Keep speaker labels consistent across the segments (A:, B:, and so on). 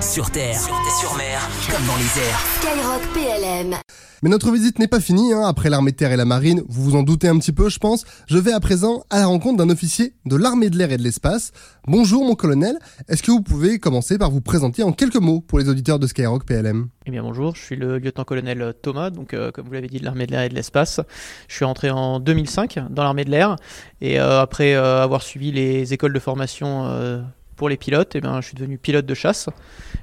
A: Sur terre, sur mer, comme dans les airs.
B: Skyrock PLM.
C: Mais notre visite n'est pas finie, hein. après l'armée de terre et la marine, vous vous en doutez un petit peu je pense, je vais à présent à la rencontre d'un officier de l'armée de l'air et de l'espace. Bonjour mon colonel, est-ce que vous pouvez commencer par vous présenter en quelques mots pour les auditeurs de Skyrock PLM
D: Eh bien bonjour, je suis le lieutenant-colonel Thomas, donc euh, comme vous l'avez dit de l'armée de l'air et de l'espace. Je suis rentré en 2005 dans l'armée de l'air et euh, après euh, avoir suivi les écoles de formation euh, pour les pilotes, eh bien, je suis devenu pilote de chasse.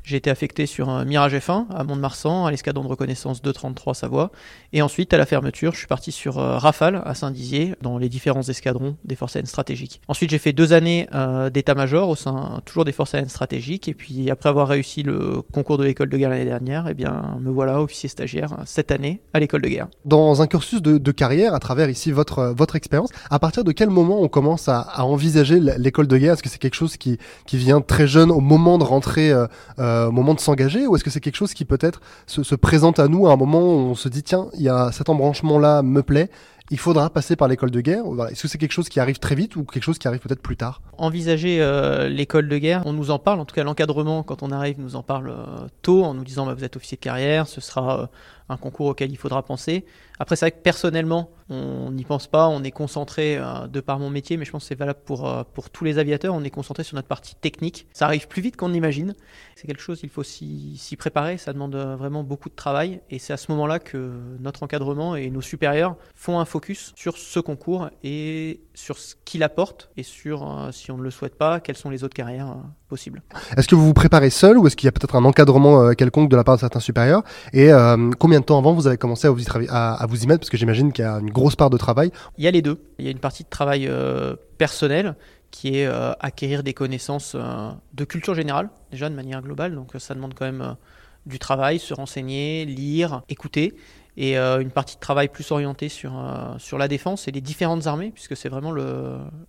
D: J'ai été affecté sur un Mirage F1 à Mont-de-Marsan, à l'escadron de reconnaissance 233 Savoie. Et ensuite, à la fermeture, je suis parti sur euh, Rafale à Saint-Dizier, dans les différents escadrons des forces aériennes stratégiques. Ensuite, j'ai fait deux années euh, d'état-major au sein toujours des forces aériennes stratégiques. Et puis, après avoir réussi le concours de l'école de guerre l'année dernière, eh bien, me voilà officier stagiaire euh, cette année à l'école de guerre.
C: Dans un cursus de, carrière, à travers ici votre, votre expérience, à partir de quel moment on commence à, envisager l'école de guerre? Est-ce que c'est quelque chose qui, qui vient très jeune au moment de rentrer, euh, euh, au moment de s'engager Ou est-ce que c'est quelque chose qui peut-être se, se présente à nous à un moment où on se dit, tiens, il y a cet embranchement-là me plaît, il faudra passer par l'école de guerre. Est-ce que c'est quelque chose qui arrive très vite ou quelque chose qui arrive peut-être plus tard?
D: Envisager euh, l'école de guerre, on nous en parle, en tout cas l'encadrement quand on arrive nous en parle tôt en nous disant bah, vous êtes officier de carrière, ce sera un concours auquel il faudra penser. Après c'est vrai que personnellement on n'y pense pas, on est concentré euh, de par mon métier, mais je pense que c'est valable pour, euh, pour tous les aviateurs, on est concentré sur notre partie technique. Ça arrive plus vite qu'on l'imagine, c'est quelque chose, il faut s'y préparer, ça demande euh, vraiment beaucoup de travail et c'est à ce moment-là que notre encadrement et nos supérieurs font un focus sur ce concours et sur ce qu'il apporte et sur, si on ne le souhaite pas, quelles sont les autres carrières possibles.
C: Est-ce que vous vous préparez seul ou est-ce qu'il y a peut-être un encadrement quelconque de la part de certains supérieurs? Et combien de temps avant vous avez commencé à vous y, mettre? Parce que j'imagine qu'il y a une grosse part de travail.
D: Il y a les deux. Il y a une partie de travail euh, personnel qui est euh, acquérir des connaissances euh, de culture générale, déjà de manière globale. Donc ça demande quand même euh, du travail, se renseigner, lire, écouter. Et une partie de travail plus orientée sur, sur la défense et les différentes armées, puisque c'est vraiment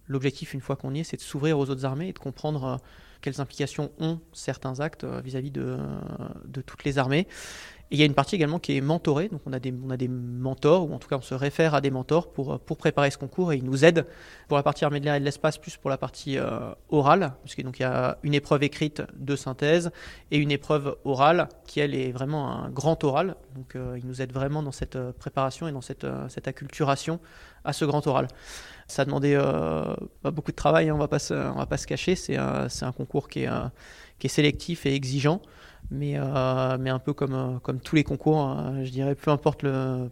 D: l'objectif une fois qu'on y est, c'est de s'ouvrir aux autres armées et de comprendre quelles implications ont certains actes vis-à-vis de, de toutes les armées. Il y a une partie également qui est mentorée, donc on a des, on a des mentors, ou en tout cas on se réfère à des mentors pour, pour préparer ce concours et ils nous aident pour la partie armée de l'air et de l'espace, plus pour la partie euh, orale, parce que donc il y a une épreuve écrite de synthèse et une épreuve orale qui elle est vraiment un grand oral, donc euh, ils nous aident vraiment dans cette euh, préparation et dans cette, euh, cette acculturation à ce grand oral. Ça a demandé euh, beaucoup de travail, hein, on on va pas se cacher, c'est un, un concours qui est, euh, qui est sélectif et exigeant mais, euh, mais un peu comme, euh, tous les concours, hein, je dirais, peu importe le,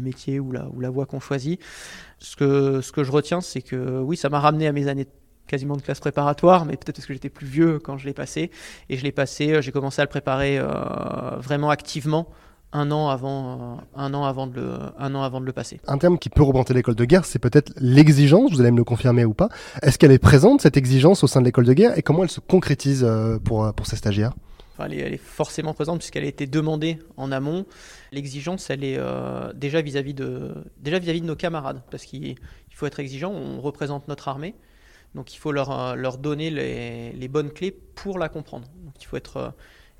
D: métier ou la, voie qu'on choisit. Ce que, je retiens, c'est que oui, ça m'a ramené à mes années quasiment de classe préparatoire, mais peut-être parce que j'étais plus vieux quand je l'ai passé. Et je l'ai passé, euh, j'ai commencé à le préparer vraiment activement un an avant, un an avant, de le, passer.
C: Un terme qui peut représenter l'école de guerre, c'est peut-être l'exigence, vous allez me le confirmer ou pas. Est-ce qu'elle est présente, cette exigence, au sein de l'école de guerre, et comment elle se concrétise pour, pour ces stagiaires?
D: Elle, est, forcément présente puisqu'elle a été demandée en amont. L'exigence, elle est euh, déjà vis-à-vis de, déjà vis-à-vis de nos camarades, parce qu'il il faut être exigeant. On représente notre armée, donc il faut leur, euh, leur donner les, bonnes clés pour la comprendre. Il faut être euh,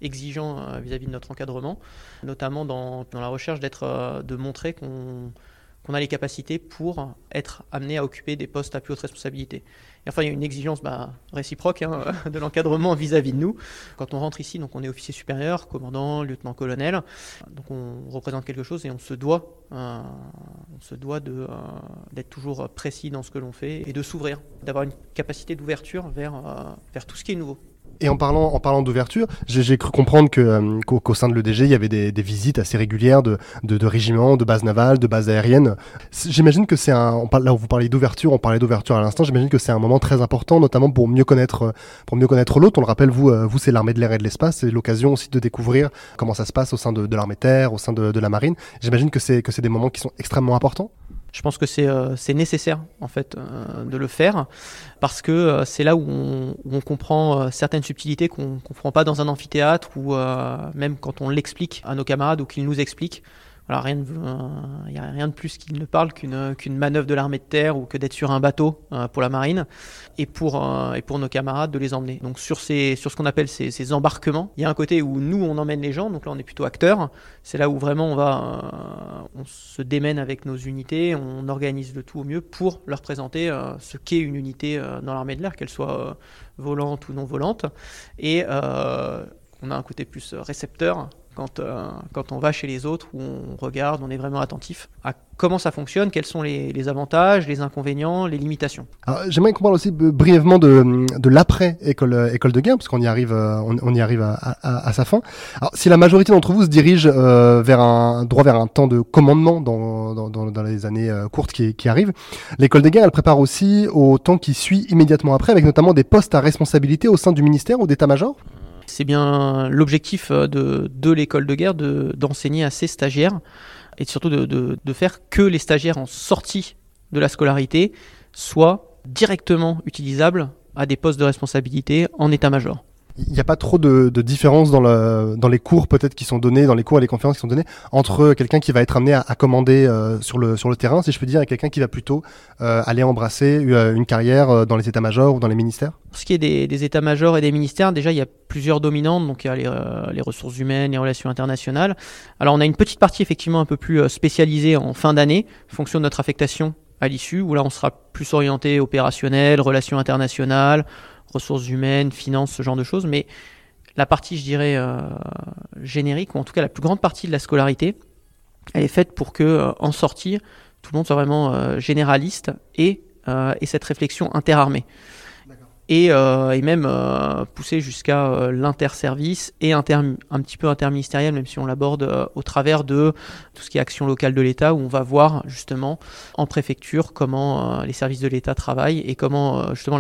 D: exigeant vis-à-vis de notre encadrement, notamment dans, dans la recherche d'être, de montrer qu'on qu'on a les capacités pour être amené à occuper des postes à plus haute responsabilité. Et enfin, il y a une exigence bah, réciproque hein, de l'encadrement vis-à-vis de nous. Quand on rentre ici, donc on est officier supérieur, commandant, lieutenant-colonel, donc on représente quelque chose et on se doit, euh, on se doit euh, d'être toujours précis dans ce que l'on fait et de s'ouvrir, d'avoir une capacité d'ouverture vers, euh, vers tout ce qui est nouveau.
C: Et en parlant, en parlant d'ouverture, j'ai cru comprendre que, euh, qu'au, sein de l'EDG, il y avait des, des visites assez régulières de, de, de régiments, de bases navales, de bases aériennes. J'imagine que c'est un, on parle, là où vous parlez d'ouverture, on parlait d'ouverture à l'instant, j'imagine que c'est un moment très important, notamment pour mieux connaître, euh, pour mieux connaître l'autre. On le rappelle, vous, euh, vous c'est l'armée de l'air et de l'espace, c'est l'occasion aussi de découvrir comment ça se passe au sein de, de l'armée terre, au sein de, de la marine. J'imagine que c'est, que c'est des moments qui sont extrêmement importants.
D: Je pense que c'est euh, nécessaire en fait euh, de le faire parce que euh, c'est là où on, où on comprend certaines subtilités qu'on ne comprend pas dans un amphithéâtre ou même quand on l'explique à nos camarades ou qu'ils nous expliquent. Rien il n'y a rien de plus qui ne parle qu'une qu'une manœuvre de l'armée de terre ou que d'être sur un bateau euh, pour la marine et pour, euh, nos camarades de les emmener. Donc sur, ce qu'on appelle ces, embarquements, il y a un côté où nous on emmène les gens, donc là on est plutôt acteurs. C'est là où vraiment on va, euh, se démène avec nos unités, on organise le tout au mieux pour leur présenter euh, ce qu'est une unité euh, dans l'armée de l'air, qu'elle soit euh, volante ou non volante. Et euh, on a un côté plus récepteur quand, euh, quand on va chez les autres, où on regarde, on est vraiment attentif à comment ça fonctionne, quels sont les, avantages, les inconvénients, les limitations.
C: J'aimerais qu'on parle aussi brièvement de, de l'après école, euh, école de guerre, parce qu'on y arrive, euh, on, y arrive à, sa fin. Alors, si la majorité d'entre vous se dirige vers un droit vers un temps de commandement dans, dans, dans, les années courtes qui, qui arrivent, l'école de guerre, elle prépare aussi au temps qui suit immédiatement après, avec notamment des postes à responsabilité au sein du ministère ou d'état-major?
D: C'est bien l'objectif euh, de, l'école de guerre d'enseigner à ses stagiaires et surtout de, de, faire que les stagiaires en sortie de la scolarité soient directement utilisables à des postes de responsabilité en état-major
C: il n'y a pas trop de, de différence dans, le, dans les cours peut-être qui sont donnés, dans les cours et les conférences qui sont données, entre quelqu'un qui va être amené à, à commander euh, sur, le, sur le terrain, si je peux dire, et quelqu'un qui va plutôt euh, aller embrasser euh, une carrière dans les états-majors ou dans les ministères?
D: Pour ce qui est des, des états-majors et des ministères, déjà il y a plusieurs dominantes, donc il y a les, les, ressources humaines, les relations internationales. Alors on a une petite partie effectivement un peu plus spécialisée en fin d'année, fonction de notre affectation à l'issue, où là on sera plus orienté opérationnel, relations internationales, ressources humaines, finances, ce genre de choses. Mais la partie, je dirais, euh, générique, ou en tout cas la plus grande partie de la scolarité, elle est faite pour que, euh, en sortie, tout le monde soit vraiment euh, généraliste et, et cette réflexion interarmée et, euh, et même euh, pousser jusqu'à euh, l'interservice et un petit peu interministériel, même si on l'aborde au travers de tout ce qui est action locale de l'État, où on va voir justement en préfecture comment les services de l'État travaillent et comment justement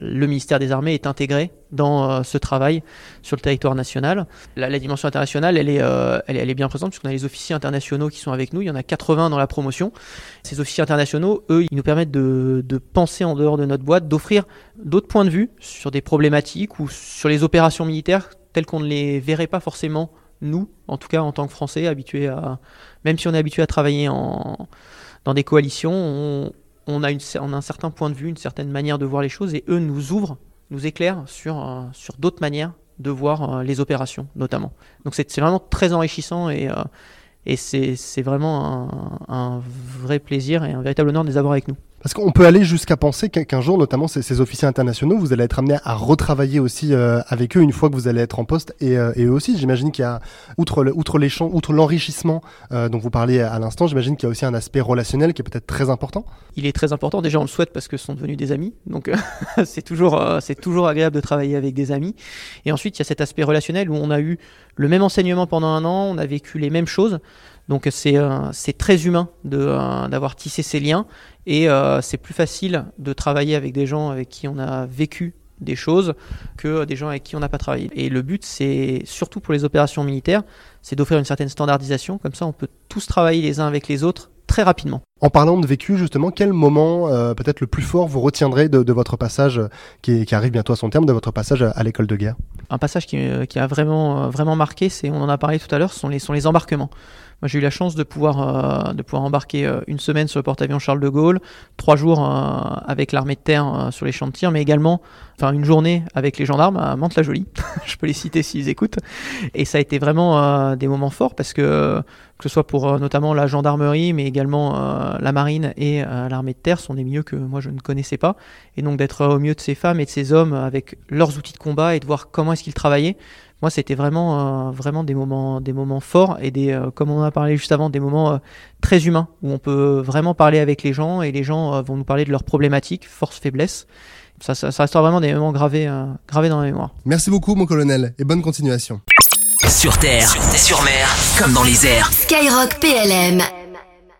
D: le ministère des Armées est intégré dans ce travail sur le territoire national. La, dimension internationale, elle est, elle, est bien présente puisqu'on a les officiers internationaux qui sont avec nous. Il y en a 80 dans la promotion. Ces officiers internationaux, eux, ils nous permettent de, penser en dehors de notre boîte, d'offrir d'autres points de vue sur des problématiques ou sur les opérations militaires telles qu'on ne les verrait pas forcément nous, en tout cas en tant que Français, habitués à, même si on est habitué à travailler en, dans des coalitions, on, on, a une, on a un certain point de vue, une certaine manière de voir les choses, et eux nous ouvrent, nous éclairent sur, euh, sur d'autres manières de voir euh, les opérations, notamment. Donc c'est vraiment très enrichissant et, euh, et c'est vraiment un, un, vrai plaisir et un véritable honneur de les avoir avec nous.
C: Parce qu'on peut aller jusqu'à penser qu'un jour, notamment ces, officiers internationaux, vous allez être amené à retravailler aussi euh, avec eux une fois que vous allez être en poste. Et, euh, eux aussi, j'imagine qu'il y a, outre, outre l'enrichissement euh, dont vous parliez à l'instant, j'imagine qu'il y a aussi un aspect relationnel qui est peut-être très important.
D: Il est très important. Déjà, on le souhaite parce que ce sont devenus des amis. Donc, c'est toujours, c'est toujours agréable de travailler avec des amis. Et ensuite, il y a cet aspect relationnel où on a eu le même enseignement pendant un an, on a vécu les mêmes choses. Donc c'est c'est très humain de d'avoir tissé ces liens et euh, c'est plus facile de travailler avec des gens avec qui on a vécu des choses que des gens avec qui on n'a pas travaillé. Et le but, c'est surtout pour les opérations militaires, c'est d'offrir une certaine standardisation. Comme ça, on peut tous travailler les uns avec les autres très rapidement.
C: En parlant de vécu, justement, quel moment euh, peut-être le plus fort vous retiendrez de, votre passage euh, qui, arrive bientôt à son terme, de votre passage à, l'école de guerre?
D: Un passage qui, qui, a vraiment, vraiment marqué, c'est, on en a parlé tout à l'heure, sont les, sont embarquements. Moi, j'ai eu la chance de pouvoir, euh, de pouvoir embarquer euh, une semaine sur le porte-avions Charles de Gaulle, trois jours euh, avec l'armée de terre sur les champs de tir, mais également enfin, une journée avec les gendarmes à Mantes-la-Jolie. Je peux les citer s'ils écoutent. Et ça a été vraiment des moments forts parce que, que ce soit pour notamment la gendarmerie, mais également la marine et l'armée de terre, sont des milieux que moi je ne connaissais pas. Et donc d'être au milieu de ces femmes et de ces hommes avec leurs outils de combat et de voir comment est-ce qu'ils travaillaient moi c'était vraiment euh, vraiment des moments des moments forts et des euh, comme on a parlé juste avant des moments euh, très humains où on peut vraiment parler avec les gens et les gens vont nous parler de leurs problématiques force faiblesse ça, ça, ça restera vraiment des moments gravés gravés dans la mémoire.
C: Merci beaucoup mon colonel et bonne continuation.
A: Sur terre sur mer comme dans les airs.
B: Skyrock PLM